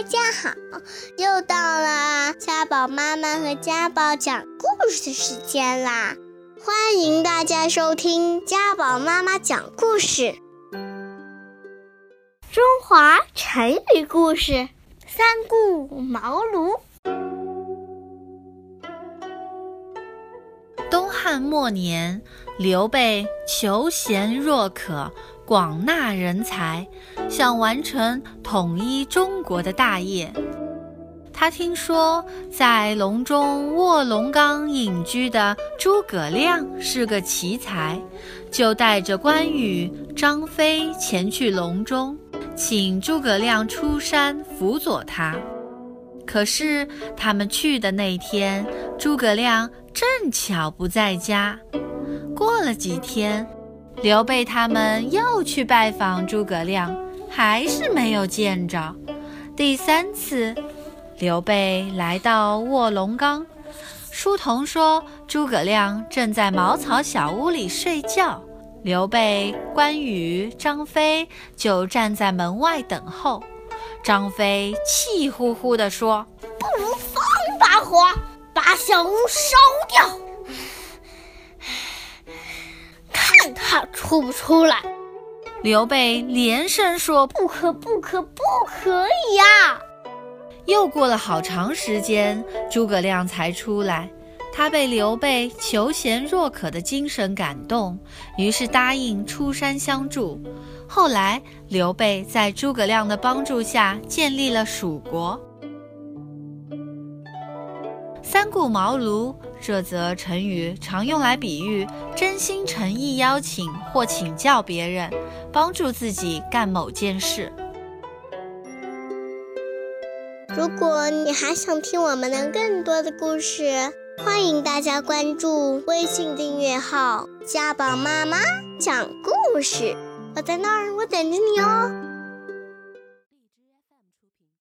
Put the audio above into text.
大家好，又到了家宝妈妈和家宝讲故事的时间啦！欢迎大家收听家宝妈妈讲故事。中华成语故事：三顾茅庐。东汉末年，刘备求贤若渴。广纳人才，想完成统一中国的大业。他听说在隆中卧龙岗隐居的诸葛亮是个奇才，就带着关羽、张飞前去隆中，请诸葛亮出山辅佐他。可是他们去的那天，诸葛亮正巧不在家。过了几天。刘备他们又去拜访诸葛亮，还是没有见着。第三次，刘备来到卧龙岗，书童说诸葛亮正在茅草小屋里睡觉。刘备、关羽、张飞就站在门外等候。张飞气呼呼地说：“不如放把火，把小屋烧掉。”他出不出来？刘备连声说：“不可，不可，不可以呀！”又过了好长时间，诸葛亮才出来。他被刘备求贤若渴的精神感动，于是答应出山相助。后来，刘备在诸葛亮的帮助下建立了蜀国。三顾茅庐这则成语常用来比喻真心诚意邀请或请教别人，帮助自己干某件事。如果你还想听我们的更多的故事，欢迎大家关注微信订阅号“家宝妈妈讲故事”，我在那儿，我等着你哦。